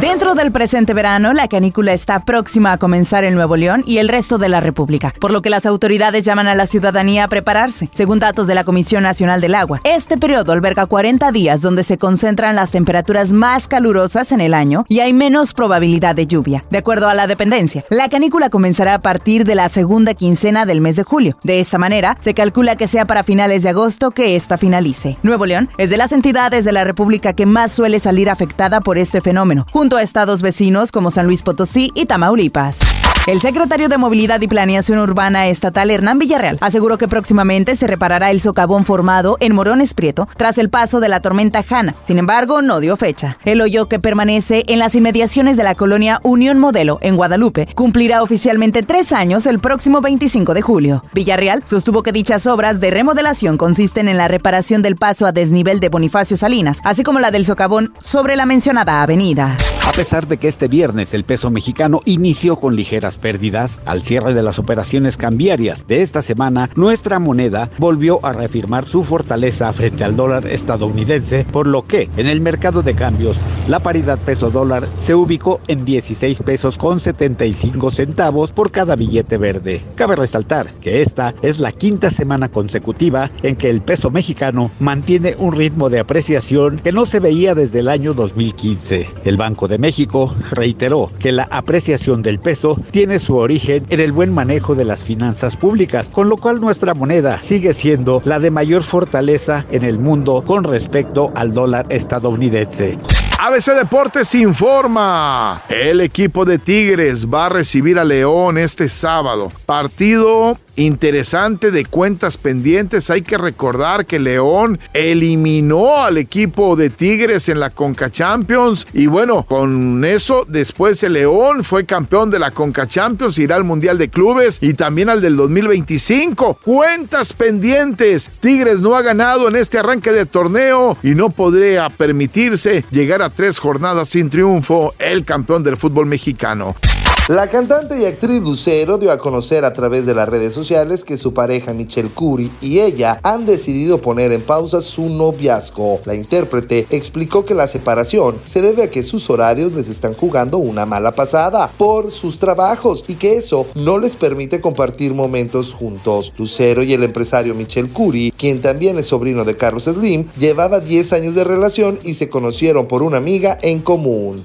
Dentro del presente verano, la canícula está próxima a comenzar en Nuevo León y el resto de la República, por lo que las autoridades llaman a la ciudadanía a prepararse. Según datos de la Comisión Nacional del Agua, este periodo alberga 40 días donde se concentran las temperaturas más calurosas en el año y hay menos probabilidad de lluvia. De acuerdo a la dependencia, la canícula comenzará a partir de la segunda quincena del mes de julio. De esta manera, se calcula que sea para finales de agosto que esta finalice. Nuevo León es de las entidades de la República que más suele salir afectada por este fenómeno junto a estados vecinos como San Luis Potosí y Tamaulipas. El secretario de Movilidad y Planeación Urbana Estatal, Hernán Villarreal, aseguró que próximamente se reparará el socavón formado en Morones Prieto tras el paso de la tormenta Hanna. Sin embargo, no dio fecha. El hoyo que permanece en las inmediaciones de la colonia Unión Modelo en Guadalupe cumplirá oficialmente tres años el próximo 25 de julio. Villarreal sostuvo que dichas obras de remodelación consisten en la reparación del paso a desnivel de Bonifacio Salinas, así como la del socavón sobre la mencionada avenida. A pesar de que este viernes el peso mexicano inició con ligeras pérdidas, al cierre de las operaciones cambiarias de esta semana, nuestra moneda volvió a reafirmar su fortaleza frente al dólar estadounidense, por lo que en el mercado de cambios la paridad peso-dólar se ubicó en 16 pesos con 75 centavos por cada billete verde. Cabe resaltar que esta es la quinta semana consecutiva en que el peso mexicano mantiene un ritmo de apreciación que no se veía desde el año 2015. El Banco de México reiteró que la apreciación del peso tiene su origen en el buen manejo de las finanzas públicas, con lo cual nuestra moneda sigue siendo la de mayor fortaleza en el mundo con respecto al dólar estadounidense. ABC Deportes informa. El equipo de Tigres va a recibir a León este sábado. Partido interesante de cuentas pendientes. Hay que recordar que León eliminó al equipo de Tigres en la Conca Champions. Y bueno, con eso, después el León fue campeón de la Conca Champions, irá al Mundial de Clubes y también al del 2025. Cuentas pendientes. Tigres no ha ganado en este arranque de torneo y no podría permitirse llegar a tres jornadas sin triunfo el campeón del fútbol mexicano. La cantante y actriz Lucero dio a conocer a través de las redes sociales que su pareja Michelle Curry y ella han decidido poner en pausa su noviazgo. La intérprete explicó que la separación se debe a que sus horarios les están jugando una mala pasada por sus trabajos y que eso no les permite compartir momentos juntos. Lucero y el empresario Michelle Curry, quien también es sobrino de Carlos Slim, llevaba 10 años de relación y se conocieron por una amiga en común.